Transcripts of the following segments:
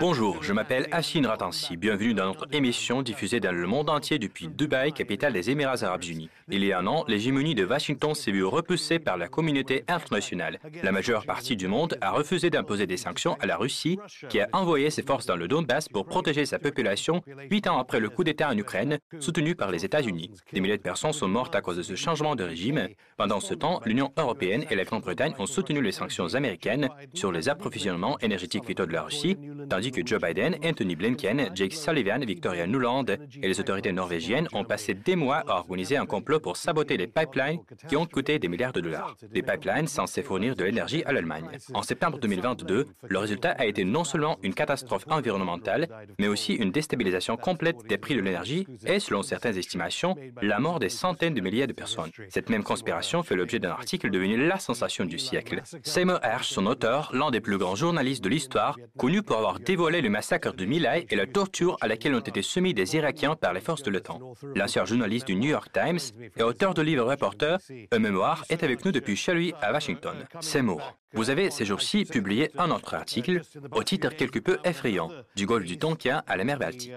Bonjour, je m'appelle Assine Ratansi. Bienvenue dans notre émission diffusée dans le monde entier depuis Dubaï, capitale des Émirats arabes unis. Il y a un an, l'hégémonie de Washington s'est vue repoussée par la communauté internationale. La majeure partie du monde a refusé d'imposer des sanctions à la Russie, qui a envoyé ses forces dans le Donbass pour protéger sa population huit ans après le coup d'État en Ukraine, soutenu par les États-Unis. Des milliers de personnes sont mortes à cause de ce changement de régime. Pendant ce temps, l'Union européenne et la Grande-Bretagne ont soutenu les sanctions américaines sur les approvisionnements énergétiques vitaux de la Russie, tandis que Joe Biden, Anthony Blinken, Jake Sullivan, Victoria Nuland et les autorités norvégiennes ont passé des mois à organiser un complot pour saboter les pipelines qui ont coûté des milliards de dollars. Des pipelines censés fournir de l'énergie à l'Allemagne. En septembre 2022, le résultat a été non seulement une catastrophe environnementale, mais aussi une déstabilisation complète des prix de l'énergie et, selon certaines estimations, la mort des centaines de milliers de personnes. Cette même conspiration fait l'objet d'un article devenu la sensation du siècle. Seymour Hersh, son auteur, l'un des plus grands journalistes de l'histoire, connu pour avoir dévoilé le massacre de Milai et la torture à laquelle ont été soumis des Irakiens par les forces de l'OTAN. L'ancien journaliste du New York Times et auteur de livre reporter, un mémoire, est avec nous depuis chez lui à Washington. Seymour. Vous avez ces jours-ci publié un autre article au titre quelque peu effrayant, du golfe du Tonkin à la mer Baltique.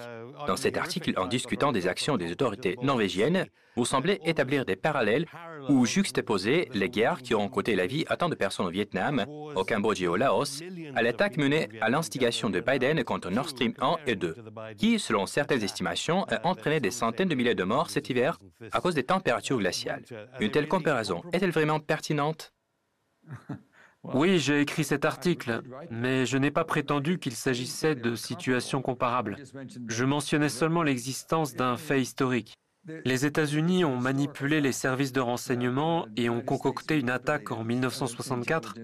Dans cet article, en discutant des actions des autorités norvégiennes, vous semblez établir des parallèles ou juxtaposer les guerres qui ont coûté la vie à tant de personnes au Vietnam, au Cambodge et au Laos, à l'attaque menée à l'instigation de Biden contre Nord Stream 1 et 2, qui, selon certaines estimations, a entraîné des centaines de milliers de morts cet hiver à cause des températures glaciales. Une telle comparaison est-elle vraiment pertinente? Oui, j'ai écrit cet article, mais je n'ai pas prétendu qu'il s'agissait de situations comparables. Je mentionnais seulement l'existence d'un fait historique. Les États-Unis ont manipulé les services de renseignement et ont concocté une attaque en 1964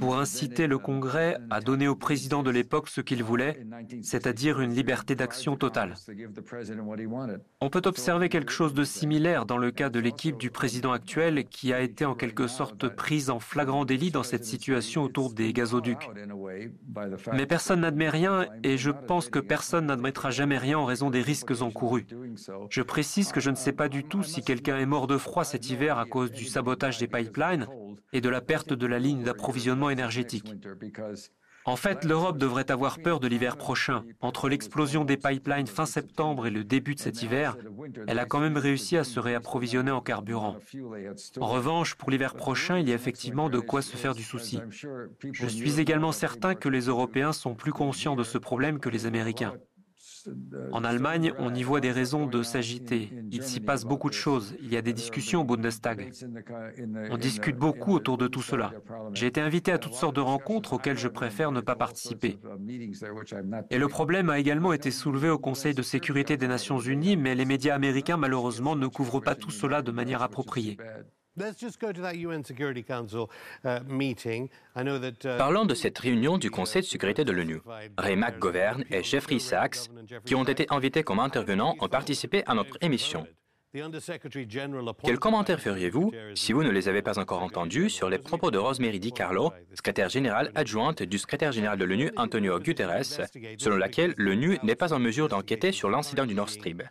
pour inciter le Congrès à donner au président de l'époque ce qu'il voulait, c'est-à-dire une liberté d'action totale. On peut observer quelque chose de similaire dans le cas de l'équipe du président actuel qui a été en quelque sorte prise en flagrant délit dans cette situation autour des gazoducs. Mais personne n'admet rien et je pense que personne n'admettra jamais rien en raison des risques encourus. Je précise je ne sais pas du tout si quelqu'un est mort de froid cet hiver à cause du sabotage des pipelines et de la perte de la ligne d'approvisionnement énergétique. En fait, l'Europe devrait avoir peur de l'hiver prochain. Entre l'explosion des pipelines fin septembre et le début de cet hiver, elle a quand même réussi à se réapprovisionner en carburant. En revanche, pour l'hiver prochain, il y a effectivement de quoi se faire du souci. Je suis également certain que les Européens sont plus conscients de ce problème que les Américains. En Allemagne, on y voit des raisons de s'agiter. Il s'y passe beaucoup de choses. Il y a des discussions au Bundestag. On discute beaucoup autour de tout cela. J'ai été invité à toutes sortes de rencontres auxquelles je préfère ne pas participer. Et le problème a également été soulevé au Conseil de sécurité des Nations Unies, mais les médias américains, malheureusement, ne couvrent pas tout cela de manière appropriée. Parlons de cette réunion du Conseil de sécurité de l'ONU. Ray McGovern et Jeffrey Sachs, qui ont été invités comme intervenants, ont participé à notre émission. Quel commentaire feriez-vous, si vous ne les avez pas encore entendus, sur les propos de Rosemary DiCarlo, secrétaire générale adjointe du secrétaire général de l'ONU Antonio Guterres, selon laquelle l'ONU n'est pas en mesure d'enquêter sur l'incident du Nord Stream?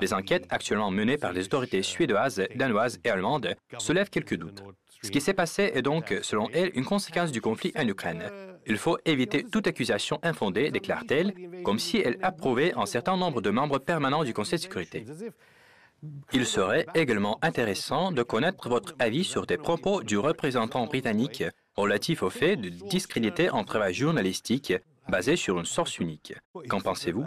Les enquêtes actuellement menées par les autorités suédoises, danoises et allemandes soulèvent quelques doutes. Ce qui s'est passé est donc, selon elle, une conséquence du conflit en Ukraine. Il faut éviter toute accusation infondée, déclare-t-elle, comme si elle approuvait un certain nombre de membres permanents du Conseil de sécurité. Il serait également intéressant de connaître votre avis sur des propos du représentant britannique relatifs au fait de discréditer un travail journalistique basé sur une source unique. Qu'en pensez-vous?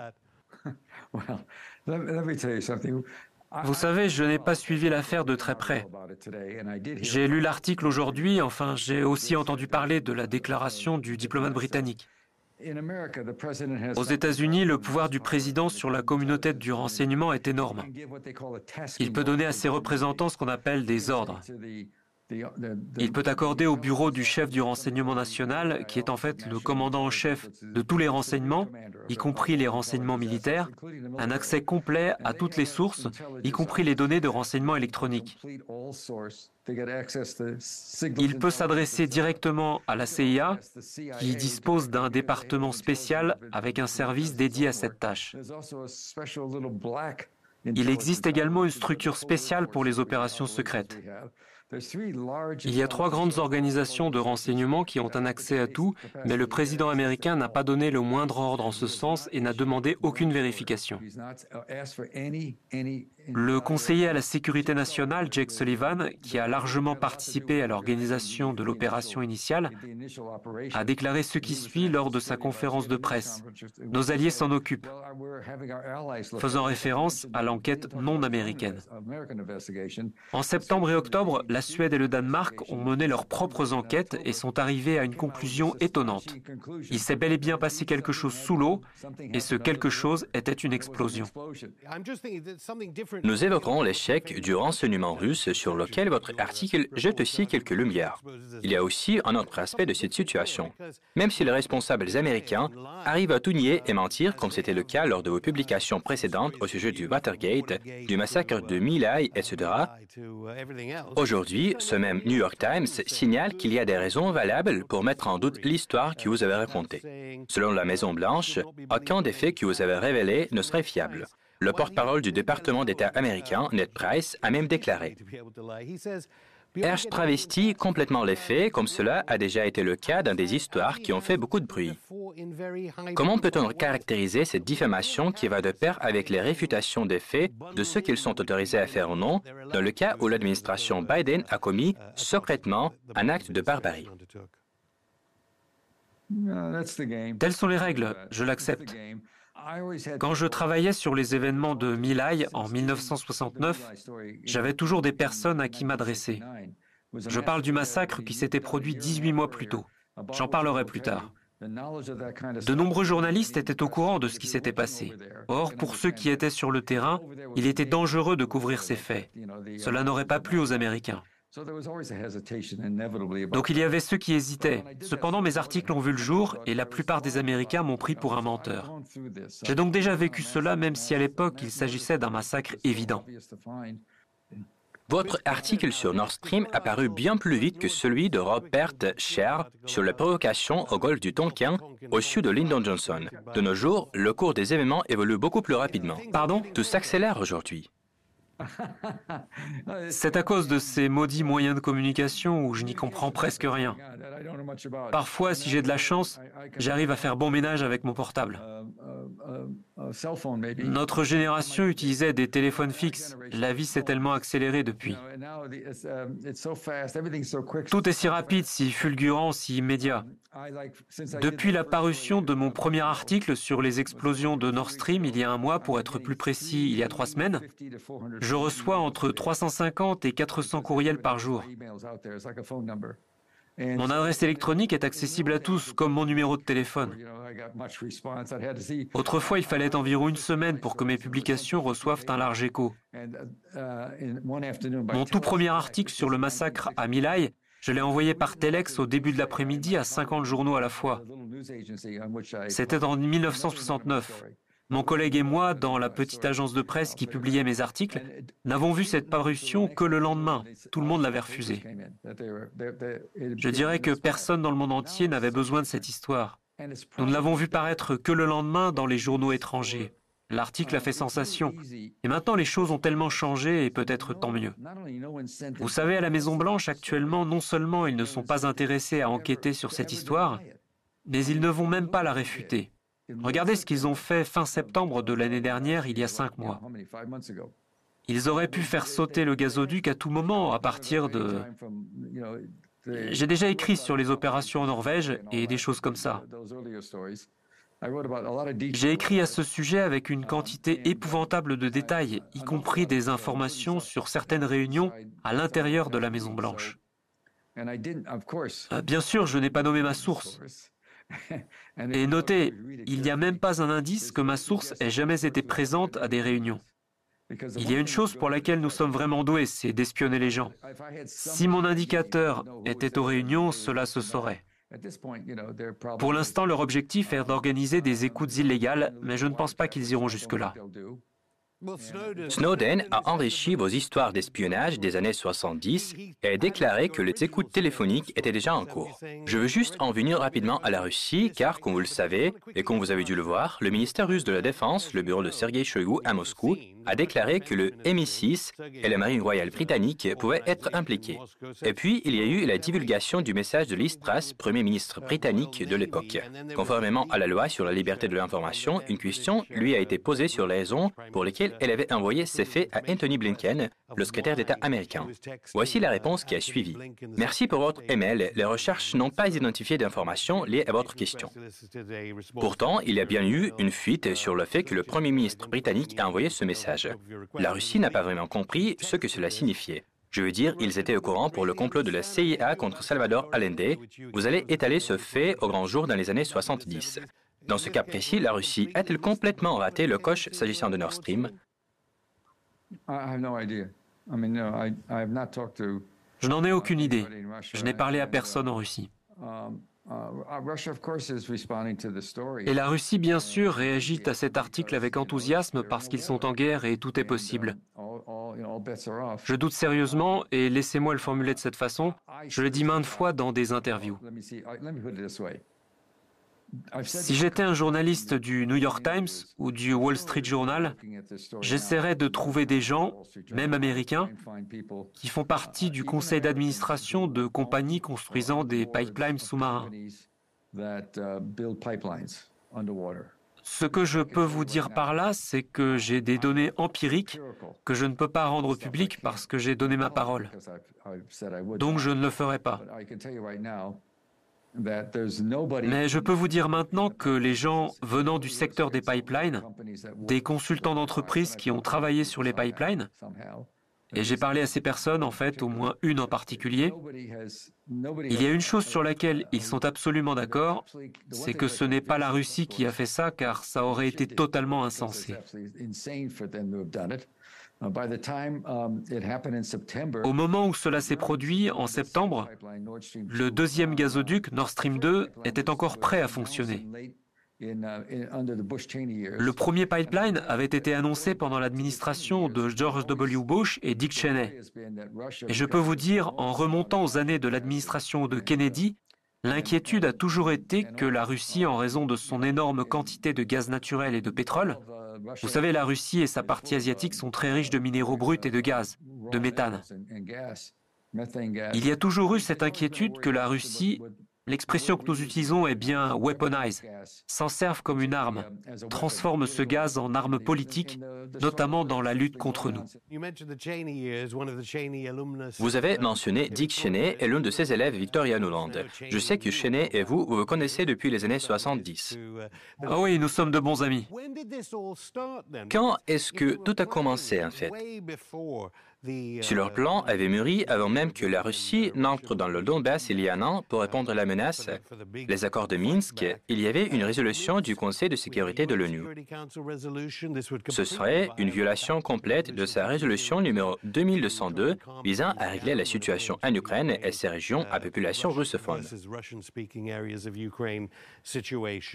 Vous savez, je n'ai pas suivi l'affaire de très près. J'ai lu l'article aujourd'hui, enfin j'ai aussi entendu parler de la déclaration du diplomate britannique. Aux États-Unis, le pouvoir du président sur la communauté du renseignement est énorme. Il peut donner à ses représentants ce qu'on appelle des ordres. Il peut accorder au bureau du chef du renseignement national, qui est en fait le commandant en chef de tous les renseignements, y compris les renseignements militaires, un accès complet à toutes les sources, y compris les données de renseignement électronique. Il peut s'adresser directement à la CIA, qui dispose d'un département spécial avec un service dédié à cette tâche. Il existe également une structure spéciale pour les opérations secrètes. Il y a trois grandes organisations de renseignement qui ont un accès à tout, mais le président américain n'a pas donné le moindre ordre en ce sens et n'a demandé aucune vérification. Le conseiller à la sécurité nationale, Jake Sullivan, qui a largement participé à l'organisation de l'opération initiale, a déclaré ce qui suit lors de sa conférence de presse. Nos alliés s'en occupent, faisant référence à l'enquête non américaine. En septembre et octobre, la Suède et le Danemark ont mené leurs propres enquêtes et sont arrivés à une conclusion étonnante. Il s'est bel et bien passé quelque chose sous l'eau, et ce quelque chose était une explosion. Nous évoquerons l'échec du renseignement russe sur lequel votre article jette aussi quelques lumières. Il y a aussi un autre aspect de cette situation. Même si les responsables américains arrivent à tout nier et mentir, comme c'était le cas lors de vos publications précédentes au sujet du Watergate, du massacre de Milai, etc., aujourd'hui, ce même New York Times signale qu'il y a des raisons valables pour mettre en doute l'histoire que vous avez racontée. Selon la Maison-Blanche, aucun des faits que vous avez révélés ne serait fiable. Le porte-parole du département d'État américain, Ned Price, a même déclaré Hersh travestit complètement les faits, comme cela a déjà été le cas dans des histoires qui ont fait beaucoup de bruit. Comment peut-on caractériser cette diffamation qui va de pair avec les réfutations des faits de ceux qu'ils sont autorisés à faire ou non, dans le cas où l'administration Biden a commis secrètement un acte de barbarie? Telles sont les règles, je l'accepte. Quand je travaillais sur les événements de Milai en 1969, j'avais toujours des personnes à qui m'adresser. Je parle du massacre qui s'était produit 18 mois plus tôt. J'en parlerai plus tard. De nombreux journalistes étaient au courant de ce qui s'était passé. Or, pour ceux qui étaient sur le terrain, il était dangereux de couvrir ces faits. Cela n'aurait pas plu aux Américains. Donc il y avait ceux qui hésitaient. Cependant, mes articles ont vu le jour et la plupart des Américains m'ont pris pour un menteur. J'ai donc déjà vécu cela, même si à l'époque il s'agissait d'un massacre évident. Votre article sur Nord Stream a paru bien plus vite que celui de Robert Scher sur la provocation au golfe du Tonkin au sud de Lyndon Johnson. De nos jours, le cours des événements évolue beaucoup plus rapidement. Pardon? Tout s'accélère aujourd'hui. C'est à cause de ces maudits moyens de communication où je n'y comprends presque rien. Parfois, si j'ai de la chance, j'arrive à faire bon ménage avec mon portable. Notre génération utilisait des téléphones fixes. La vie s'est tellement accélérée depuis. Tout est si rapide, si fulgurant, si immédiat. Depuis la parution de mon premier article sur les explosions de Nord Stream il y a un mois, pour être plus précis, il y a trois semaines, je reçois entre 350 et 400 courriels par jour. Mon adresse électronique est accessible à tous, comme mon numéro de téléphone. Autrefois, il fallait environ une semaine pour que mes publications reçoivent un large écho. Mon tout premier article sur le massacre à Milai, je l'ai envoyé par Telex au début de l'après-midi à 50 journaux à la fois. C'était en 1969. Mon collègue et moi, dans la petite agence de presse qui publiait mes articles, n'avons vu cette parution que le lendemain. Tout le monde l'avait refusée. Je dirais que personne dans le monde entier n'avait besoin de cette histoire. Nous ne l'avons vu paraître que le lendemain dans les journaux étrangers. L'article a fait sensation. Et maintenant, les choses ont tellement changé et peut-être tant mieux. Vous savez, à la Maison-Blanche, actuellement, non seulement ils ne sont pas intéressés à enquêter sur cette histoire, mais ils ne vont même pas la réfuter. Regardez ce qu'ils ont fait fin septembre de l'année dernière, il y a cinq mois. Ils auraient pu faire sauter le gazoduc à tout moment à partir de... J'ai déjà écrit sur les opérations en Norvège et des choses comme ça. J'ai écrit à ce sujet avec une quantité épouvantable de détails, y compris des informations sur certaines réunions à l'intérieur de la Maison-Blanche. Euh, bien sûr, je n'ai pas nommé ma source. Et notez, il n'y a même pas un indice que ma source ait jamais été présente à des réunions. Il y a une chose pour laquelle nous sommes vraiment doués, c'est d'espionner les gens. Si mon indicateur était aux réunions, cela se saurait. Pour l'instant, leur objectif est d'organiser des écoutes illégales, mais je ne pense pas qu'ils iront jusque-là. Snowden a enrichi vos histoires d'espionnage des années 70 et a déclaré que les écoutes téléphoniques étaient déjà en cours. Je veux juste en venir rapidement à la Russie, car, comme vous le savez, et comme vous avez dû le voir, le ministère russe de la Défense, le bureau de Sergei Shoigu à Moscou, a déclaré que le MI6 et la marine royale britannique pouvaient être impliqués. Et puis, il y a eu la divulgation du message de Liz Truss, Premier ministre britannique de l'époque. Conformément à la loi sur la liberté de l'information, une question lui a été posée sur les raisons pour lesquelles elle avait envoyé ces faits à Anthony Blinken, le secrétaire d'État américain. Voici la réponse qui a suivi. Merci pour votre email. Les recherches n'ont pas identifié d'informations liées à votre question. Pourtant, il y a bien eu une fuite sur le fait que le Premier ministre britannique a envoyé ce message. La Russie n'a pas vraiment compris ce que cela signifiait. Je veux dire, ils étaient au courant pour le complot de la CIA contre Salvador Allende. Vous allez étaler ce fait au grand jour dans les années 70. Dans ce cas précis, la Russie a-t-elle complètement raté le coche s'agissant de Nord Stream? Je n'en ai aucune idée. Je n'ai parlé à personne en Russie. Et la Russie, bien sûr, réagit à cet article avec enthousiasme parce qu'ils sont en guerre et tout est possible. Je doute sérieusement, et laissez-moi le formuler de cette façon, je le dis maintes fois dans des interviews. Si j'étais un journaliste du New York Times ou du Wall Street Journal, j'essaierais de trouver des gens, même américains, qui font partie du conseil d'administration de compagnies construisant des pipelines sous-marins. Ce que je peux vous dire par là, c'est que j'ai des données empiriques que je ne peux pas rendre publiques parce que j'ai donné ma parole. Donc je ne le ferai pas. Mais je peux vous dire maintenant que les gens venant du secteur des pipelines, des consultants d'entreprise qui ont travaillé sur les pipelines, et j'ai parlé à ces personnes, en fait, au moins une en particulier, il y a une chose sur laquelle ils sont absolument d'accord, c'est que ce n'est pas la Russie qui a fait ça, car ça aurait été totalement insensé. Um, Au moment où cela s'est produit, en septembre, le deuxième gazoduc, Nord Stream 2, était encore prêt à fonctionner. Uh, le premier pipeline avait été annoncé pendant l'administration de George W. Bush et Dick Cheney. Et je peux vous dire, en remontant aux années de l'administration de Kennedy, l'inquiétude a toujours été que la Russie, en raison de son énorme quantité de gaz naturel et de pétrole, vous savez, la Russie et sa partie asiatique sont très riches de minéraux bruts et de gaz, de méthane. Il y a toujours eu cette inquiétude que la Russie L'expression que nous utilisons est bien weaponize, s'en servent comme une arme, transforme ce gaz en arme politique, notamment dans la lutte contre nous. Vous avez mentionné Dick Cheney et l'un de ses élèves, Victoria Nuland. Je sais que Cheney et vous, vous vous connaissez depuis les années 70. Ah oui, nous sommes de bons amis. Quand est-ce que tout a commencé, en fait? Si leur plan avait mûri avant même que la Russie n'entre dans le Donbass il y a un an pour répondre à la menace, les accords de Minsk, il y avait une résolution du Conseil de sécurité de l'ONU. Ce serait une violation complète de sa résolution numéro 2202 visant à régler la situation en Ukraine et ses régions à population russophone.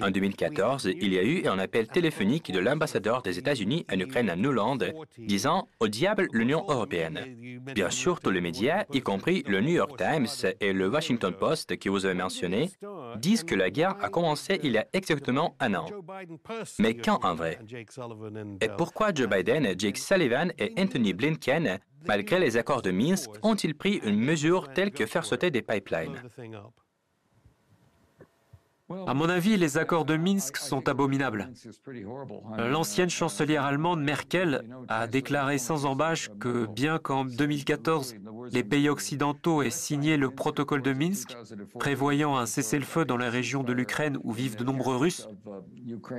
En 2014, il y a eu un appel téléphonique de l'ambassadeur des États-Unis en Ukraine à Newland disant Au diable l'Union européenne. Bien sûr, tous les médias, y compris le New York Times et le Washington Post que vous avez mentionné, disent que la guerre a commencé il y a exactement un an. Mais quand en vrai? Et pourquoi Joe Biden, Jake Sullivan et Anthony Blinken, malgré les accords de Minsk, ont-ils pris une mesure telle que faire sauter des pipelines? À mon avis, les accords de Minsk sont abominables. L'ancienne chancelière allemande Merkel a déclaré sans embâche que bien qu'en 2014, les pays occidentaux aient signé le protocole de Minsk, prévoyant un cessez-le-feu dans la région de l'Ukraine où vivent de nombreux Russes,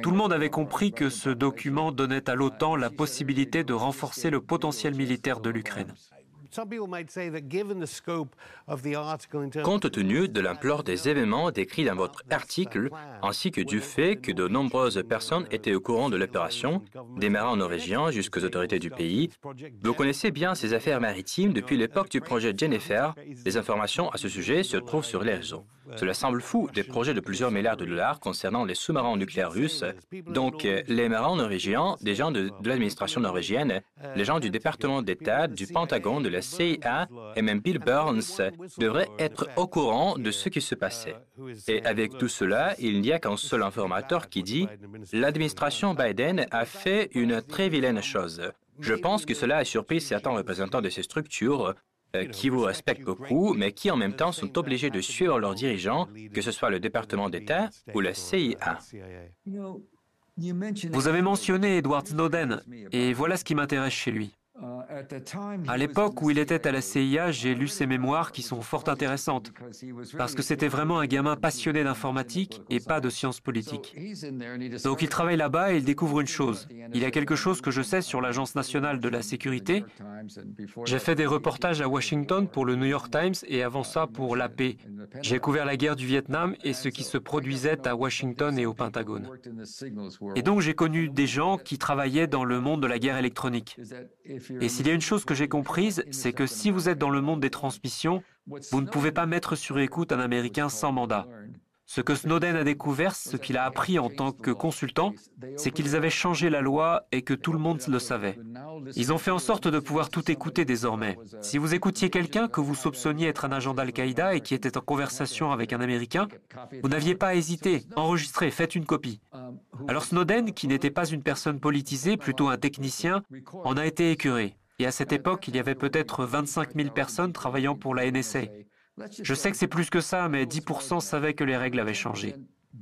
tout le monde avait compris que ce document donnait à l'OTAN la possibilité de renforcer le potentiel militaire de l'Ukraine. Compte tenu de l'ampleur des événements décrits dans votre article, ainsi que du fait que de nombreuses personnes étaient au courant de l'opération, démarrant norvégiens jusqu'aux autorités du pays, vous connaissez bien ces affaires maritimes depuis l'époque du projet Jennifer. Les informations à ce sujet se trouvent sur les réseaux. Cela semble fou, des projets de plusieurs milliards de dollars concernant les sous-marins nucléaires russes. Donc, les marins norvégiens, des gens de, l'administration norvégienne, les gens du département d'État, du Pentagone, de la CIA et même Bill Burns devraient être au courant de ce qui se passait. Et avec tout cela, il n'y a qu'un seul informateur qui dit L'administration Biden a fait une très vilaine chose. Je pense que cela a surpris certains représentants de ces structures qui vous respectent beaucoup, mais qui en même temps sont obligés de suivre leurs dirigeants, que ce soit le département d'État ou la CIA. Vous avez mentionné Edward Snowden, et voilà ce qui m'intéresse chez lui. À l'époque où il était à la CIA, j'ai lu ses mémoires qui sont fort intéressantes, parce que c'était vraiment un gamin passionné d'informatique et pas de sciences politiques. Donc il travaille là-bas et il découvre une chose. Il y a quelque chose que je sais sur l'Agence nationale de la sécurité. J'ai fait des reportages à Washington pour le New York Times et avant ça pour l'AP. J'ai couvert la guerre du Vietnam et ce qui se produisait à Washington et au Pentagone. Et donc j'ai connu des gens qui travaillaient dans le monde de la guerre électronique. Et s'il y a une chose que j'ai comprise, c'est que si vous êtes dans le monde des transmissions, vous ne pouvez pas mettre sur écoute un Américain sans mandat. Ce que Snowden a découvert, ce qu'il a appris en tant que consultant, c'est qu'ils avaient changé la loi et que tout le monde le savait. Ils ont fait en sorte de pouvoir tout écouter désormais. Si vous écoutiez quelqu'un que vous soupçonniez être un agent d'Al-Qaïda et qui était en conversation avec un Américain, vous n'aviez pas à hésiter, enregistrez, faites une copie. Alors Snowden, qui n'était pas une personne politisée, plutôt un technicien, en a été écœuré. Et à cette époque, il y avait peut-être 25 000 personnes travaillant pour la NSA. Je sais que c'est plus que ça, mais 10% savaient que les règles avaient changé.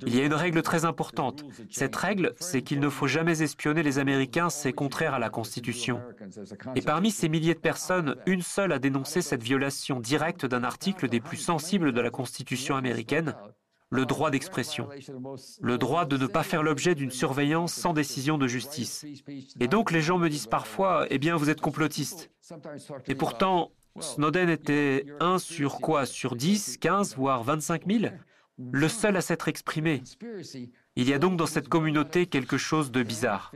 Il y a une règle très importante. Cette règle, c'est qu'il ne faut jamais espionner les Américains, c'est contraire à la Constitution. Et parmi ces milliers de personnes, une seule a dénoncé cette violation directe d'un article des plus sensibles de la Constitution américaine, le droit d'expression, le droit de ne pas faire l'objet d'une surveillance sans décision de justice. Et donc les gens me disent parfois, eh bien vous êtes complotiste. Et pourtant, Snowden était un sur quoi? Sur 10, 15, voire 25 000 Le seul à s'être exprimé. Il y a donc dans cette communauté quelque chose de bizarre.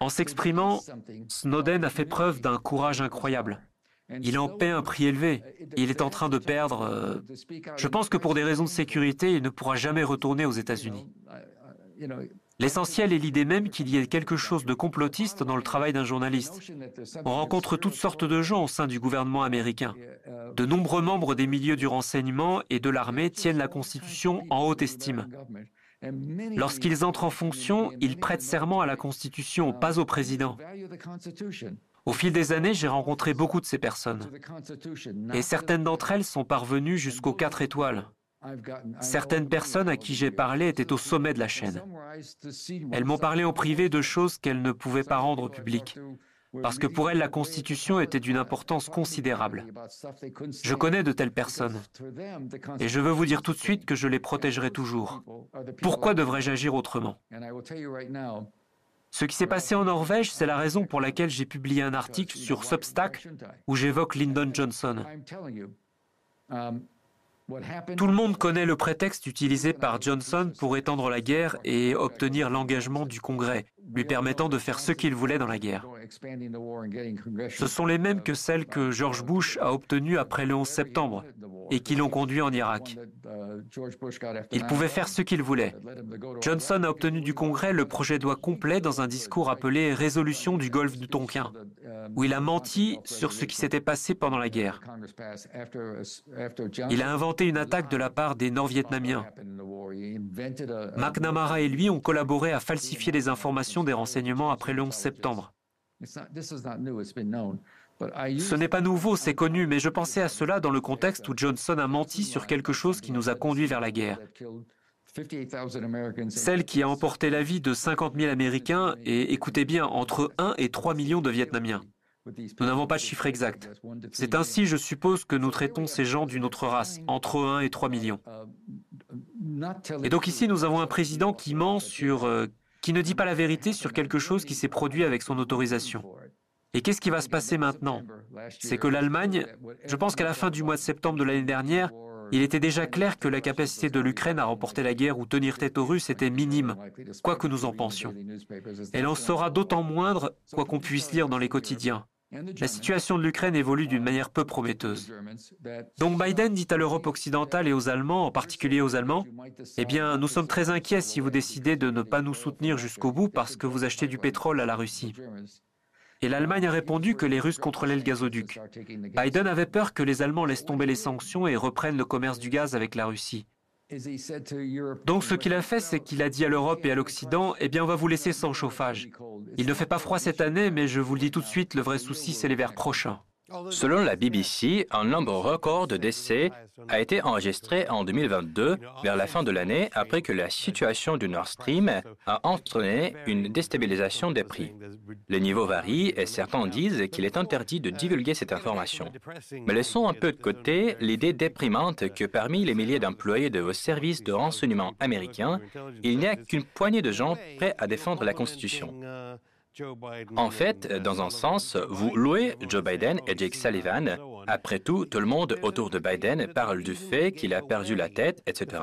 En s'exprimant, Snowden a fait preuve d'un courage incroyable. Il en paie un prix élevé. Il est en train de perdre... Euh, je pense que pour des raisons de sécurité, il ne pourra jamais retourner aux États-Unis. L'essentiel est l'idée même qu'il y ait quelque chose de complotiste dans le travail d'un journaliste. On rencontre toutes sortes de gens au sein du gouvernement américain. De nombreux membres des milieux du renseignement et de l'armée tiennent la Constitution en haute estime. Lorsqu'ils entrent en fonction, ils prêtent serment à la Constitution, pas au président. Au fil des années, j'ai rencontré beaucoup de ces personnes. Et certaines d'entre elles sont parvenues jusqu'aux quatre étoiles. Certaines personnes à qui j'ai parlé étaient au sommet de la chaîne. Elles m'ont parlé en privé de choses qu'elles ne pouvaient pas rendre publiques, parce que pour elles la Constitution était d'une importance considérable. Je connais de telles personnes, et je veux vous dire tout de suite que je les protégerai toujours. Pourquoi devrais-je agir autrement? Ce qui s'est passé en Norvège, c'est la raison pour laquelle j'ai publié un article sur Substack où j'évoque Lyndon Johnson. Tout le monde connaît le prétexte utilisé par Johnson pour étendre la guerre et obtenir l'engagement du Congrès, lui permettant de faire ce qu'il voulait dans la guerre. Ce sont les mêmes que celles que George Bush a obtenues après le 11 septembre et qui l'ont conduit en Irak. Il pouvait faire ce qu'il voulait. Johnson a obtenu du Congrès le projet de loi complet dans un discours appelé Résolution du Golfe du Tonkin, où il a menti sur ce qui s'était passé pendant la guerre. Une attaque de la part des Nord-Vietnamiens. McNamara et lui ont collaboré à falsifier les informations des renseignements après le 11 septembre. Ce n'est pas nouveau, c'est connu, mais je pensais à cela dans le contexte où Johnson a menti sur quelque chose qui nous a conduit vers la guerre. Celle qui a emporté la vie de 50 000 Américains et, écoutez bien, entre 1 et 3 millions de Vietnamiens. Nous n'avons pas de chiffre exact. C'est ainsi, je suppose, que nous traitons ces gens d'une autre race, entre 1 et 3 millions. Et donc ici, nous avons un président qui ment sur... Euh, qui ne dit pas la vérité sur quelque chose qui s'est produit avec son autorisation. Et qu'est-ce qui va se passer maintenant C'est que l'Allemagne, je pense qu'à la fin du mois de septembre de l'année dernière, il était déjà clair que la capacité de l'Ukraine à remporter la guerre ou tenir tête aux Russes était minime, quoi que nous en pensions. Elle en sera d'autant moindre, quoi qu'on puisse lire dans les quotidiens. La situation de l'Ukraine évolue d'une manière peu prometteuse. Donc Biden dit à l'Europe occidentale et aux Allemands, en particulier aux Allemands, Eh bien, nous sommes très inquiets si vous décidez de ne pas nous soutenir jusqu'au bout parce que vous achetez du pétrole à la Russie. Et l'Allemagne a répondu que les Russes contrôlaient le gazoduc. Biden avait peur que les Allemands laissent tomber les sanctions et reprennent le commerce du gaz avec la Russie. Donc ce qu'il a fait, c'est qu'il a dit à l'Europe et à l'Occident, eh bien on va vous laisser sans chauffage. Il ne fait pas froid cette année, mais je vous le dis tout de suite, le vrai souci, c'est l'hiver prochain. Selon la BBC, un nombre record de décès a été enregistré en 2022, vers la fin de l'année, après que la situation du Nord Stream a entraîné une déstabilisation des prix. Les niveaux varient et certains disent qu'il est interdit de divulguer cette information. Mais laissons un peu de côté l'idée déprimante que parmi les milliers d'employés de vos services de renseignement américains, il n'y a qu'une poignée de gens prêts à défendre la Constitution. En fait, dans un sens, vous louez Joe Biden et Jake Sullivan. Après tout, tout le monde autour de Biden parle du fait qu'il a perdu la tête, etc.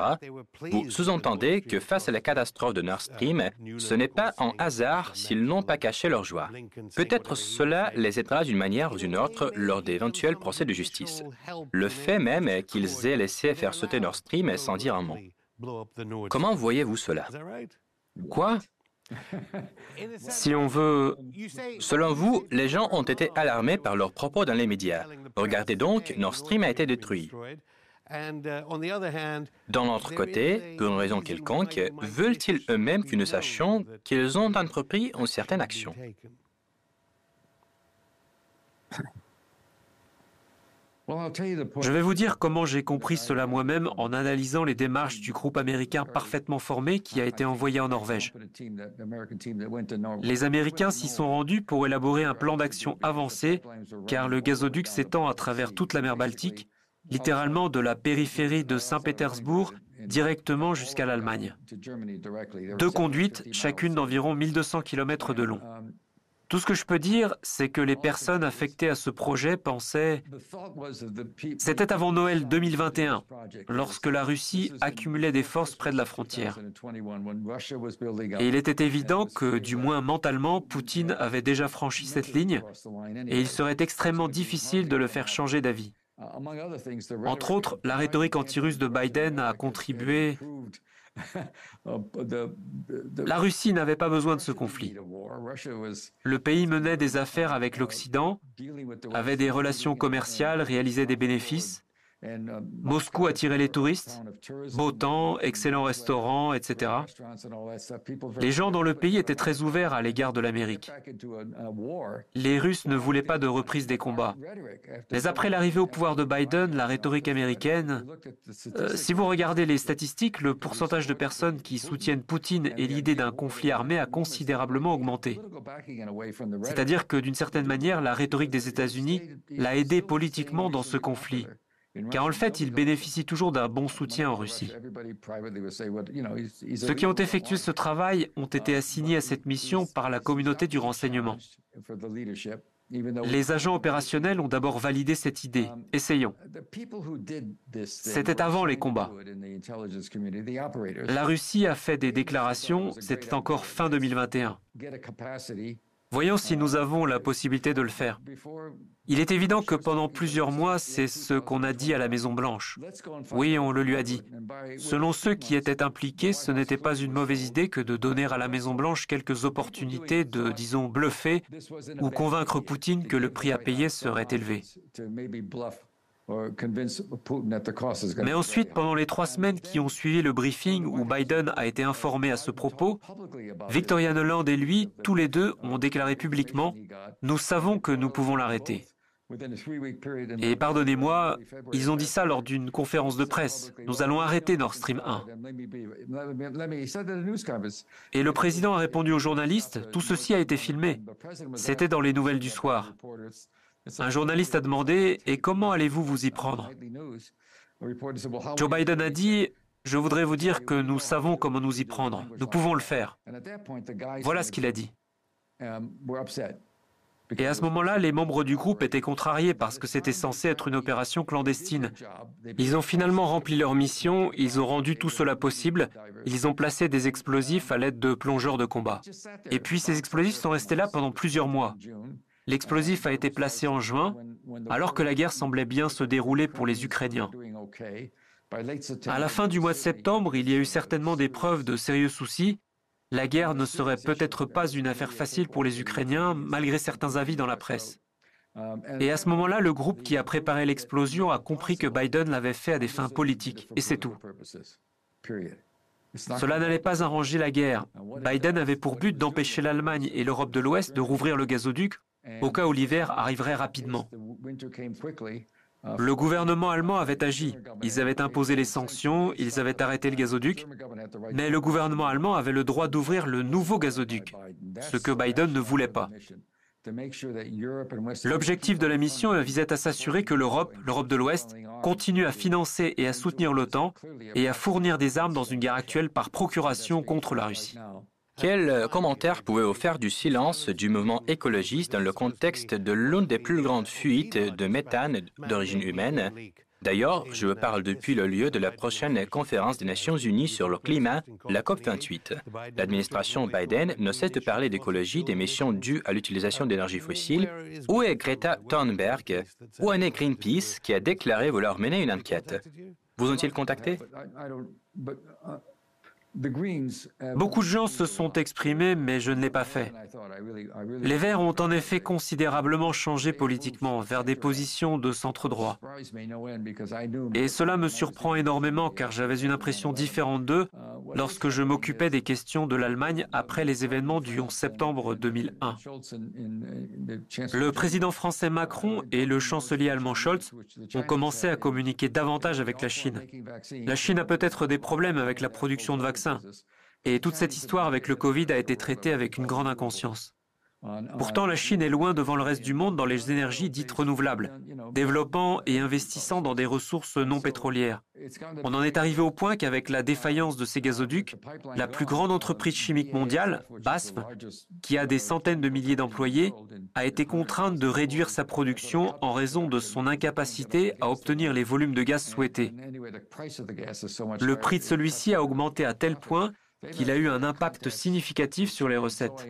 Vous sous-entendez que face à la catastrophe de Nord Stream, ce n'est pas un hasard s'ils n'ont pas caché leur joie. Peut-être cela les aidera d'une manière ou d'une autre lors d'éventuels procès de justice. Le fait même qu'ils aient laissé faire sauter Nord Stream sans dire un mot. Comment voyez-vous cela? Quoi? Si on veut... Selon vous, les gens ont été alarmés par leurs propos dans les médias. Regardez donc, Nord Stream a été détruit. D'un autre côté, pour une raison quelconque, veulent-ils eux-mêmes que nous sachions qu'ils ont entrepris une certaine action? Je vais vous dire comment j'ai compris cela moi-même en analysant les démarches du groupe américain parfaitement formé qui a été envoyé en Norvège. Les Américains s'y sont rendus pour élaborer un plan d'action avancé, car le gazoduc s'étend à travers toute la mer Baltique, littéralement de la périphérie de Saint-Pétersbourg directement jusqu'à l'Allemagne. Deux conduites, chacune d'environ 1200 km de long. Tout ce que je peux dire, c'est que les personnes affectées à ce projet pensaient... C'était avant Noël 2021, lorsque la Russie accumulait des forces près de la frontière. Et il était évident que, du moins mentalement, Poutine avait déjà franchi cette ligne et il serait extrêmement difficile de le faire changer d'avis. Entre autres, la rhétorique anti-russe de Biden a contribué la Russie n'avait pas besoin de ce conflit. Le pays menait des affaires avec l'Occident, avait des relations commerciales, réalisait des bénéfices. Uh, Moscou attirait les touristes, beau temps, excellents restaurants, etc. Les gens dans le pays étaient très ouverts à l'égard de l'Amérique. Les Russes ne voulaient pas de reprise des combats. Mais après l'arrivée au pouvoir de Biden, la rhétorique américaine, euh, si vous regardez les statistiques, le pourcentage de personnes qui soutiennent Poutine et l'idée d'un conflit armé a considérablement augmenté. C'est-à-dire que d'une certaine manière, la rhétorique des États-Unis l'a aidé politiquement dans ce conflit car en fait, il bénéficie toujours d'un bon soutien en Russie. Ceux qui ont effectué ce travail ont été assignés à cette mission par la communauté du renseignement. Les agents opérationnels ont d'abord validé cette idée. Essayons. C'était avant les combats. La Russie a fait des déclarations, c'était encore fin 2021. Voyons si nous avons la possibilité de le faire. Il est évident que pendant plusieurs mois, c'est ce qu'on a dit à la Maison-Blanche. Oui, on le lui a dit. Selon ceux qui étaient impliqués, ce n'était pas une mauvaise idée que de donner à la Maison-Blanche quelques opportunités de, disons, bluffer ou convaincre Poutine que le prix à payer serait élevé. Mais ensuite, pendant les trois semaines qui ont suivi le briefing où Biden a été informé à ce propos, Victoria Noland et lui, tous les deux, ont déclaré publiquement ⁇ Nous savons que nous pouvons l'arrêter ⁇ Et pardonnez-moi, ils ont dit ça lors d'une conférence de presse. Nous allons arrêter Nord Stream 1. Et le président a répondu aux journalistes, tout ceci a été filmé. C'était dans les nouvelles du soir. Un journaliste a demandé Et comment allez-vous vous y prendre? Joe Biden a dit Je voudrais vous dire que nous savons comment nous y prendre. Nous pouvons le faire. Voilà ce qu'il a dit. Et à ce moment-là, les membres du groupe étaient contrariés parce que c'était censé être une opération clandestine. Ils ont finalement rempli leur mission, ils ont rendu tout cela possible, ils ont placé des explosifs à l'aide de plongeurs de combat. Et puis ces explosifs sont restés là pendant plusieurs mois. L'explosif a été placé en juin, alors que la guerre semblait bien se dérouler pour les Ukrainiens. À la fin du mois de septembre, il y a eu certainement des preuves de sérieux soucis. La guerre ne serait peut-être pas une affaire facile pour les Ukrainiens, malgré certains avis dans la presse. Et à ce moment-là, le groupe qui a préparé l'explosion a compris que Biden l'avait fait à des fins politiques, et c'est tout. Cela n'allait pas arranger la guerre. Biden avait pour but d'empêcher l'Allemagne et l'Europe de l'Ouest de rouvrir le gazoduc au cas où l'hiver arriverait rapidement. Le gouvernement allemand avait agi. Ils avaient imposé les sanctions, ils avaient arrêté le gazoduc, mais le gouvernement allemand avait le droit d'ouvrir le nouveau gazoduc, ce que Biden ne voulait pas. L'objectif de la mission visait à s'assurer que l'Europe, l'Europe de l'Ouest, continue à financer et à soutenir l'OTAN et à fournir des armes dans une guerre actuelle par procuration contre la Russie. Quel commentaire pouvez-vous faire du silence du mouvement écologiste dans le contexte de l'une des plus grandes fuites de méthane d'origine humaine? D'ailleurs, je parle depuis le lieu de la prochaine conférence des Nations Unies sur le climat, la COP28. L'administration Biden ne cesse de parler d'écologie, d'émissions dues à l'utilisation d'énergie fossile. Où est Greta Thunberg? Où en est Greenpeace qui a déclaré vouloir mener une enquête? Vous ont-ils contacté Beaucoup de gens se sont exprimés, mais je ne l'ai pas fait. Les Verts ont en effet considérablement changé politiquement vers des positions de centre droit. Et cela me surprend énormément car j'avais une impression différente d'eux lorsque je m'occupais des questions de l'Allemagne après les événements du 11 septembre 2001. Le président français Macron et le chancelier allemand Scholz ont commencé à communiquer davantage avec la Chine. La Chine a peut-être des problèmes avec la production de vaccins et toute cette histoire avec le Covid a été traitée avec une grande inconscience. Pourtant, la Chine est loin devant le reste du monde dans les énergies dites renouvelables, développant et investissant dans des ressources non pétrolières. On en est arrivé au point qu'avec la défaillance de ces gazoducs, la plus grande entreprise chimique mondiale, BASF, qui a des centaines de milliers d'employés, a été contrainte de réduire sa production en raison de son incapacité à obtenir les volumes de gaz souhaités. Le prix de celui-ci a augmenté à tel point qu'il a eu un impact significatif sur les recettes.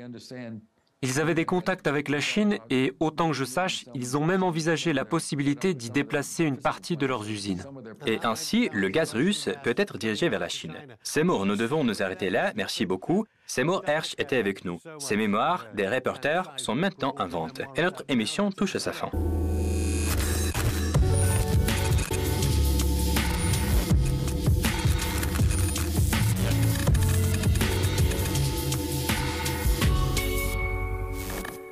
Ils avaient des contacts avec la Chine et, autant que je sache, ils ont même envisagé la possibilité d'y déplacer une partie de leurs usines. Et ainsi, le gaz russe peut être dirigé vers la Chine. Seymour, nous devons nous arrêter là. Merci beaucoup. Seymour Hersh était avec nous. Ses mémoires, des reporters, sont maintenant en vente. Et notre émission touche à sa fin.